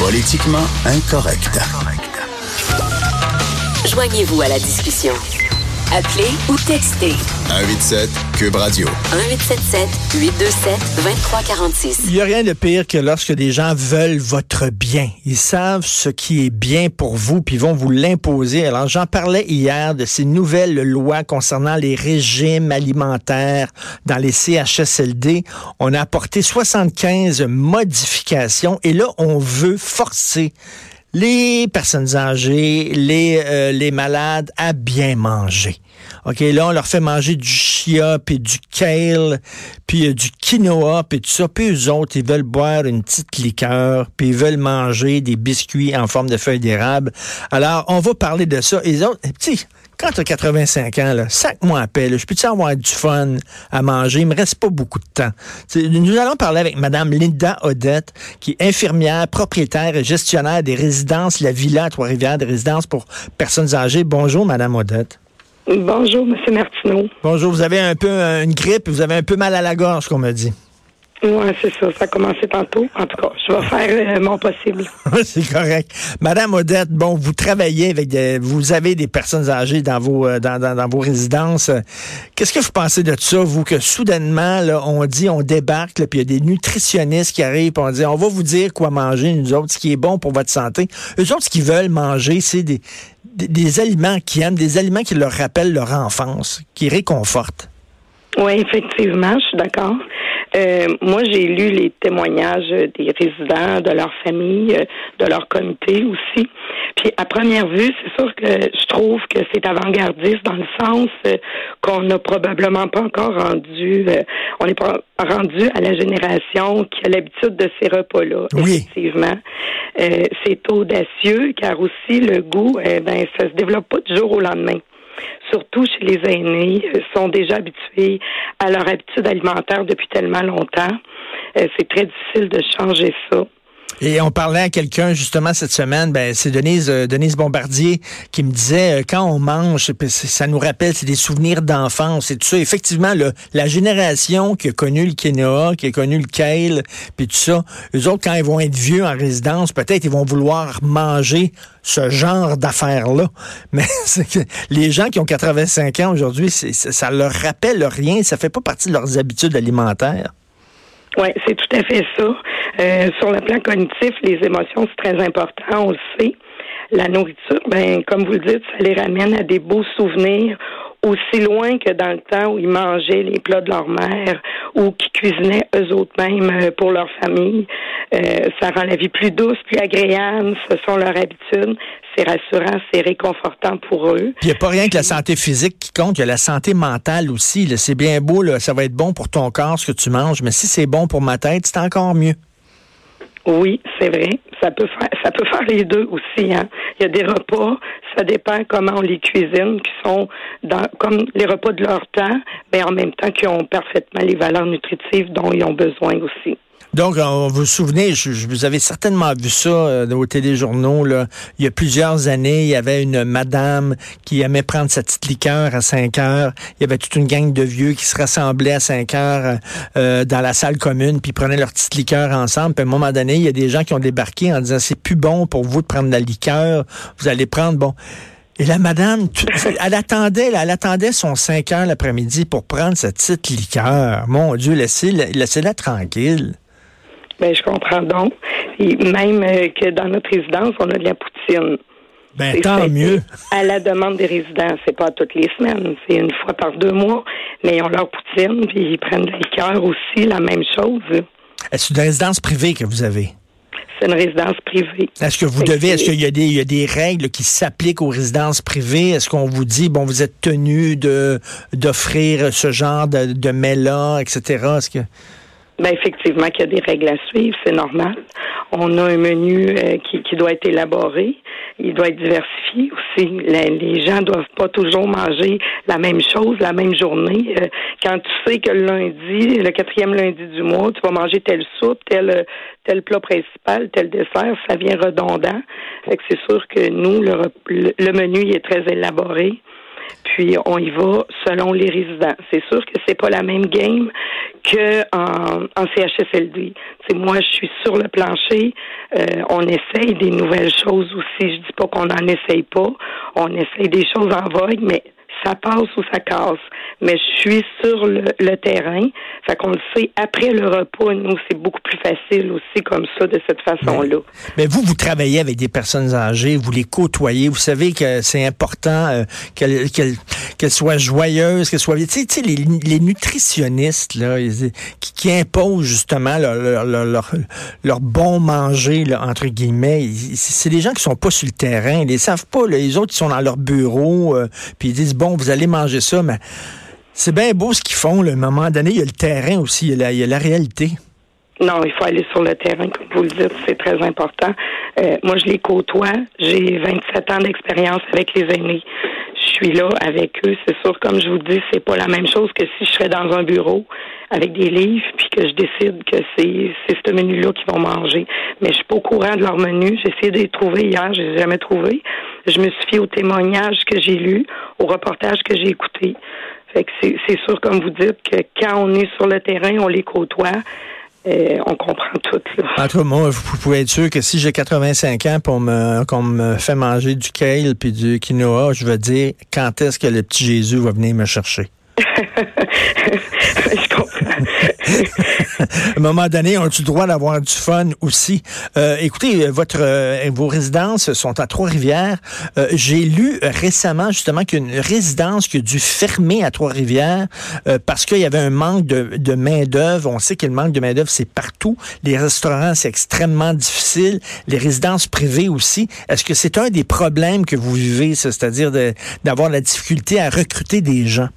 Politiquement incorrect. Joignez-vous à la discussion. Appelez ou textez 187 Cube Radio. 1877 827 2346. Il n'y a rien de pire que lorsque des gens veulent votre bien. Ils savent ce qui est bien pour vous, puis ils vont vous l'imposer. Alors, j'en parlais hier de ces nouvelles lois concernant les régimes alimentaires dans les CHSLD. On a apporté 75 modifications et là, on veut forcer les personnes âgées, les, euh, les malades à bien manger. OK, là, on leur fait manger du chia, puis du kale, puis euh, du quinoa, puis tout ça. Puis eux autres, ils veulent boire une petite liqueur, puis ils veulent manger des biscuits en forme de feuilles d'érable. Alors, on va parler de ça. Et les autres, quand tu as 85 ans, là, sac-moi à paix. Je peux-tu avoir du fun à manger? Il me reste pas beaucoup de temps. nous allons parler avec Mme Linda Odette, qui est infirmière, propriétaire et gestionnaire des résidences La Villa à Trois-Rivières, des résidences pour personnes âgées. Bonjour, Mme Odette. Bonjour, M. Martineau. Bonjour, vous avez un peu une grippe, vous avez un peu mal à la gorge, qu'on me dit. Oui, c'est ça. Ça a commencé tantôt. En tout cas, je vais faire euh, mon possible. c'est correct. Madame Odette, bon, vous travaillez avec des, vous avez des personnes âgées dans vos, euh, dans, dans, vos résidences. Qu'est-ce que vous pensez de ça, vous, que soudainement, là, on dit, on débarque, puis il y a des nutritionnistes qui arrivent, puis on dit, on va vous dire quoi manger, nous autres, ce qui est bon pour votre santé. Eux autres, ce qu'ils veulent manger, c'est des, des, des aliments qu'ils aiment, des aliments qui leur rappellent leur enfance, qui réconfortent. Oui, effectivement, je suis d'accord. Euh, moi, j'ai lu les témoignages des résidents, de leur famille, de leur comité aussi. Puis à première vue, c'est sûr que je trouve que c'est avant-gardiste dans le sens euh, qu'on n'a probablement pas encore rendu, euh, on n'est pas rendu à la génération qui a l'habitude de ces repas-là. Oui. Effectivement, c'est audacieux car aussi le goût, eh ben, ça se développe pas du jour au lendemain surtout chez les aînés, euh, sont déjà habitués à leur habitude alimentaire depuis tellement longtemps. Euh, c'est très difficile de changer ça. Et on parlait à quelqu'un justement cette semaine, ben c'est Denise euh, Denise Bombardier qui me disait euh, quand on mange, ça nous rappelle c'est des souvenirs d'enfance et tout ça. Effectivement, la génération qui a connu le quinoa, qui a connu le kale, puis tout ça, eux autres quand ils vont être vieux en résidence, peut-être ils vont vouloir manger ce genre d'affaires là. Mais les gens qui ont 85 ans aujourd'hui, ça leur rappelle rien, ça fait pas partie de leurs habitudes alimentaires. Oui, c'est tout à fait ça. Euh, sur le plan cognitif, les émotions, c'est très important, on le sait. La nourriture, ben, comme vous le dites, ça les ramène à des beaux souvenirs aussi loin que dans le temps où ils mangeaient les plats de leur mère ou qui cuisinaient eux autres mêmes euh, pour leur famille. Euh, ça rend la vie plus douce, plus agréable. Ce sont leurs habitudes. C'est rassurant, c'est réconfortant pour eux. Il n'y a pas rien que la santé physique qui compte, il y a la santé mentale aussi. C'est bien beau, là, ça va être bon pour ton corps ce que tu manges, mais si c'est bon pour ma tête, c'est encore mieux. Oui, c'est vrai. Ça peut faire, ça peut faire les deux aussi. Hein. Il y a des repas, ça dépend comment on les cuisine, qui sont dans, comme les repas de leur temps, mais en même temps qui ont parfaitement les valeurs nutritives dont ils ont besoin aussi. Donc, vous vous souvenez, je, vous avez certainement vu ça euh, au téléjournaux. Là. Il y a plusieurs années, il y avait une madame qui aimait prendre sa petite liqueur à 5 heures. Il y avait toute une gang de vieux qui se rassemblaient à 5 heures euh, dans la salle commune, puis prenaient leur petite liqueur ensemble. Puis à un moment donné, il y a des gens qui ont débarqué en disant, c'est plus bon pour vous de prendre la liqueur. Vous allez prendre, bon... Et la madame, elle attendait, elle attendait son 5 heures l'après-midi pour prendre sa petite liqueur. Mon Dieu, laissez-la laissez tranquille. Ben, je comprends donc. Et même euh, que dans notre résidence, on a de la poutine. Ben, tant mieux. À la demande des résidents. C'est pas toutes les semaines. C'est une fois par deux mois. Mais ils ont leur poutine, puis ils prennent de liqueur aussi, la même chose. Est-ce une résidence privée que vous avez? C'est une résidence privée. Est-ce que vous devez, est-ce qu'il y a des, il y a des règles qui s'appliquent aux résidences privées? Est-ce qu'on vous dit, bon, vous êtes tenu d'offrir ce genre de, de mets-là, etc.? Est-ce que... Ben effectivement qu'il y a des règles à suivre, c'est normal. On a un menu euh, qui, qui, doit être élaboré, il doit être diversifié aussi. Les, gens doivent pas toujours manger la même chose la même journée. Euh, quand tu sais que le lundi, le quatrième lundi du mois, tu vas manger telle soupe, tel tel plat principal, tel dessert, ça vient redondant. Fait que c'est sûr que nous, le, le menu il est très élaboré puis on y va selon les résidents. C'est sûr que c'est pas la même game que en, CHSLD. C'est moi, je suis sur le plancher, Euh, on essaye des nouvelles choses aussi. Je dis pas qu'on n'en essaye pas. On essaye des choses en vogue, mais ça passe ou ça casse. Mais je suis sur le, terrain. Fait qu'on le sait, après le repas, nous, c'est beaucoup plus facile aussi comme ça, de cette façon-là. Mais, vous, vous travaillez avec des personnes âgées, vous les côtoyez, vous savez que c'est important euh, qu'elles soient joyeuses, qu'elles soient... Tu sais, les, les, nutritionnistes, là, qui, qui imposent justement leur, leur, leur, bon manger, là, entre guillemets, c'est des gens qui sont pas sur le terrain, ils les savent pas. les autres, ils sont dans leur bureau, euh, puis ils disent, bon, vous allez manger ça, mais c'est bien beau ce qu'ils font. À un moment donné, il y a le terrain aussi, il y a la, réalité. Non, il faut aller sur le terrain, comme vous le dites, c'est très important. Euh, moi, je les côtoie. J'ai 27 ans d'expérience avec les aînés. Je suis là avec eux. C'est sûr, comme je vous dis, c'est pas la même chose que si je serais dans un bureau avec des livres, puis que je décide que c'est ce menu-là qu'ils vont manger. Mais je suis pas au courant de leur menu. J'ai essayé de les trouver hier, je les ai jamais trouvés. Je me suis fié aux témoignages que j'ai lus, aux reportages que j'ai. Fait que c'est sûr, comme vous dites, que quand on est sur le terrain, on les côtoie. Euh, on comprend tout. Là. En tout cas, moi, vous pouvez être sûr que si j'ai 85 ans pour me qu'on me fait manger du kale puis du quinoa, je vais dire quand est-ce que le petit Jésus va venir me chercher? je comprends. Un moment donné, on a le droit d'avoir du fun aussi? Euh, écoutez, votre euh, vos résidences sont à Trois-Rivières. Euh, j'ai lu récemment justement qu'une résidence qui a dû fermer à Trois-Rivières parce qu'il y avait un manque de, de main-d'œuvre. On sait que le manque de main-d'œuvre, c'est partout. Les restaurants, c'est extrêmement difficile. Les résidences privées aussi. Est-ce que c'est un des problèmes que vous vivez, c'est-à-dire d'avoir la difficulté à recruter des gens?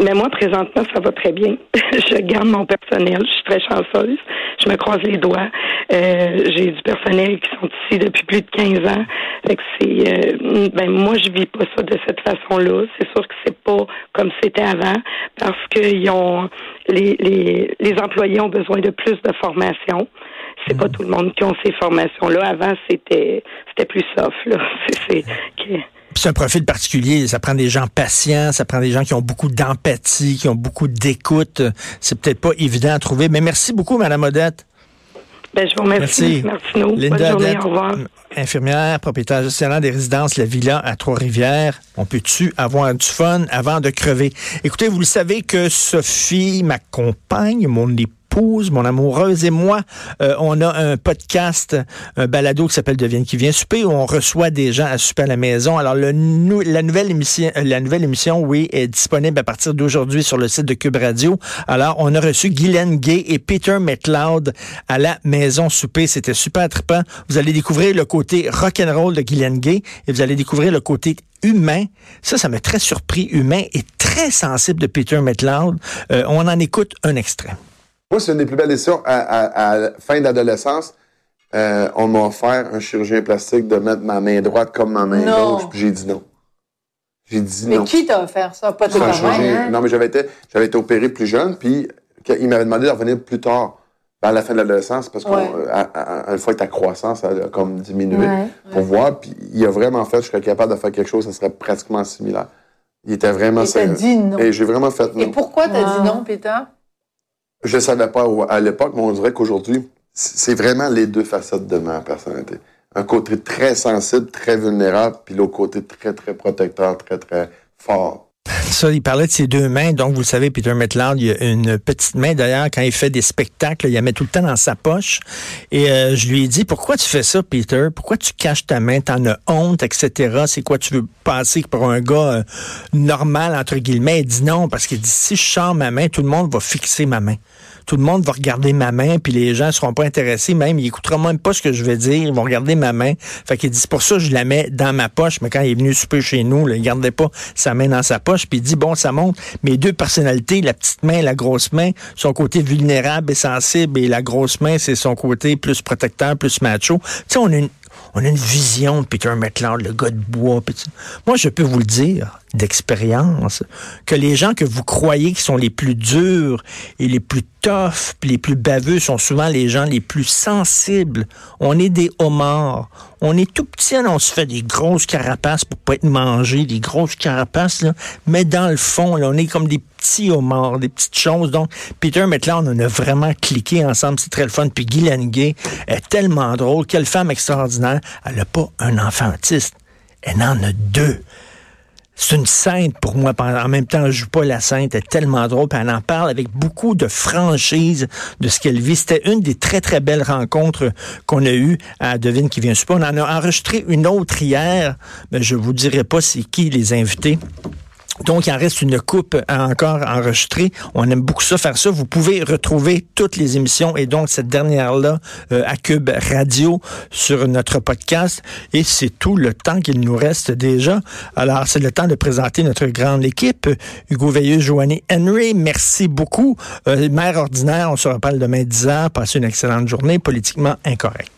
Mais moi, présentement, ça va très bien. je garde mon personnel. Je suis très chanceuse. Je me croise les doigts. Euh, j'ai du personnel qui sont ici depuis plus de 15 ans. Fait que c'est, euh, ben moi, je vis pas ça de cette façon-là. C'est sûr que c'est pas comme c'était avant parce qu'ils ont, les, les, les employés ont besoin de plus de formation. C'est pas mm. tout le monde qui ont ces formations-là. Avant, c'était, c'était plus soft, là. C'est, c'est, c'est un profil particulier. Ça prend des gens patients, ça prend des gens qui ont beaucoup d'empathie, qui ont beaucoup d'écoute. C'est peut-être pas évident à trouver. Mais merci beaucoup, Mme Odette. Ben, je vous remercie. Merci. Merci Linda Bonne journée, au revoir. infirmière, propriétaire gestionnaire des résidences La Villa à Trois-Rivières. On peut-tu avoir du fun avant de crever? Écoutez, vous le savez que Sophie m'accompagne, mon épouse mon amoureuse et moi, euh, on a un podcast, un balado qui s'appelle Devienne qui vient souper où on reçoit des gens à souper à la maison. Alors la nouvelle émission, euh, la nouvelle émission, oui, est disponible à partir d'aujourd'hui sur le site de Cube Radio. Alors on a reçu Guylaine Gay et Peter McLeod à la maison souper. C'était super trippant. Vous allez découvrir le côté rock'n'roll de Guylaine Gay et vous allez découvrir le côté humain. Ça, ça m'a très surpris, humain et très sensible de Peter McLeod. Euh, on en écoute un extrait. Moi, c'est une des plus belles décisions. À, fin d'adolescence, euh, on m'a offert un chirurgien plastique de mettre ma main droite comme ma main gauche, puis j'ai dit non. J'ai dit non. Mais qui t'a offert ça? Pas toi hein? Non, mais j'avais été, j'avais été opéré plus jeune, puis il m'avait demandé de revenir plus tard, à la fin de l'adolescence, parce qu'une fois que ta croissance a comme diminué, pour voir, puis il a vraiment fait, je serais capable de faire quelque chose, ça serait pratiquement similaire. Il était vraiment... Et dit non. Et j'ai vraiment fait non. Et pourquoi t'as dit non, Peter? Je savais pas à l'époque, mais on dirait qu'aujourd'hui, c'est vraiment les deux facettes de ma personnalité. Un côté très sensible, très vulnérable, puis l'autre côté très, très protecteur, très, très fort. Ça, il parlait de ses deux mains. Donc, vous le savez, Peter Metland, il a une petite main. D'ailleurs, quand il fait des spectacles, il la met tout le temps dans sa poche. Et euh, je lui ai dit, pourquoi tu fais ça, Peter? Pourquoi tu caches ta main? T'en as honte, etc. C'est quoi? Tu veux passer pour un gars euh, normal, entre guillemets? Il dit non, parce qu'il dit, si je sors ma main, tout le monde va fixer ma main tout le monde va regarder ma main, puis les gens seront pas intéressés, même, ils écouteront même pas ce que je vais dire, ils vont regarder ma main. Fait qu'il dit, c'est pour ça que je la mets dans ma poche, mais quand il est venu souper chez nous, là, il gardait pas sa main dans sa poche, puis il dit, bon, ça montre mes deux personnalités, la petite main, la grosse main, son côté vulnérable et sensible, et la grosse main, c'est son côté plus protecteur, plus macho. Tu sais, on a une, on a une vision de Peter McLeod, le gars de bois. Moi, je peux vous le dire, d'expérience, que les gens que vous croyez qui sont les plus durs et les plus tough, les plus baveux sont souvent les gens les plus sensibles. On est des homards. On est tout petit, on se fait des grosses carapaces pour pas être mangé, des grosses carapaces, là. mais dans le fond, là, on est comme des petits homards, des petites choses. Donc, Peter Metland, on a vraiment cliqué ensemble, c'est très le fun. Puis Guy est tellement drôle, quelle femme extraordinaire. Elle n'a pas un enfant autiste, elle en a deux c'est une sainte pour moi. En même temps, je joue pas la sainte. Elle est tellement drôle. Elle en parle avec beaucoup de franchise de ce qu'elle vit. C'était une des très, très belles rencontres qu'on a eues à Devine qui vient super. On en a enregistré une autre hier, mais je vous dirai pas c'est qui les invités. Donc, il en reste une coupe à encore enregistrer. On aime beaucoup ça, faire ça. Vous pouvez retrouver toutes les émissions et donc cette dernière-là euh, à Cube Radio sur notre podcast. Et c'est tout le temps qu'il nous reste déjà. Alors, c'est le temps de présenter notre grande équipe. Hugo Veilleux, Joanny Henry, merci beaucoup. Euh, mère ordinaire, on se reparle demain 10 h Passez une excellente journée politiquement incorrecte.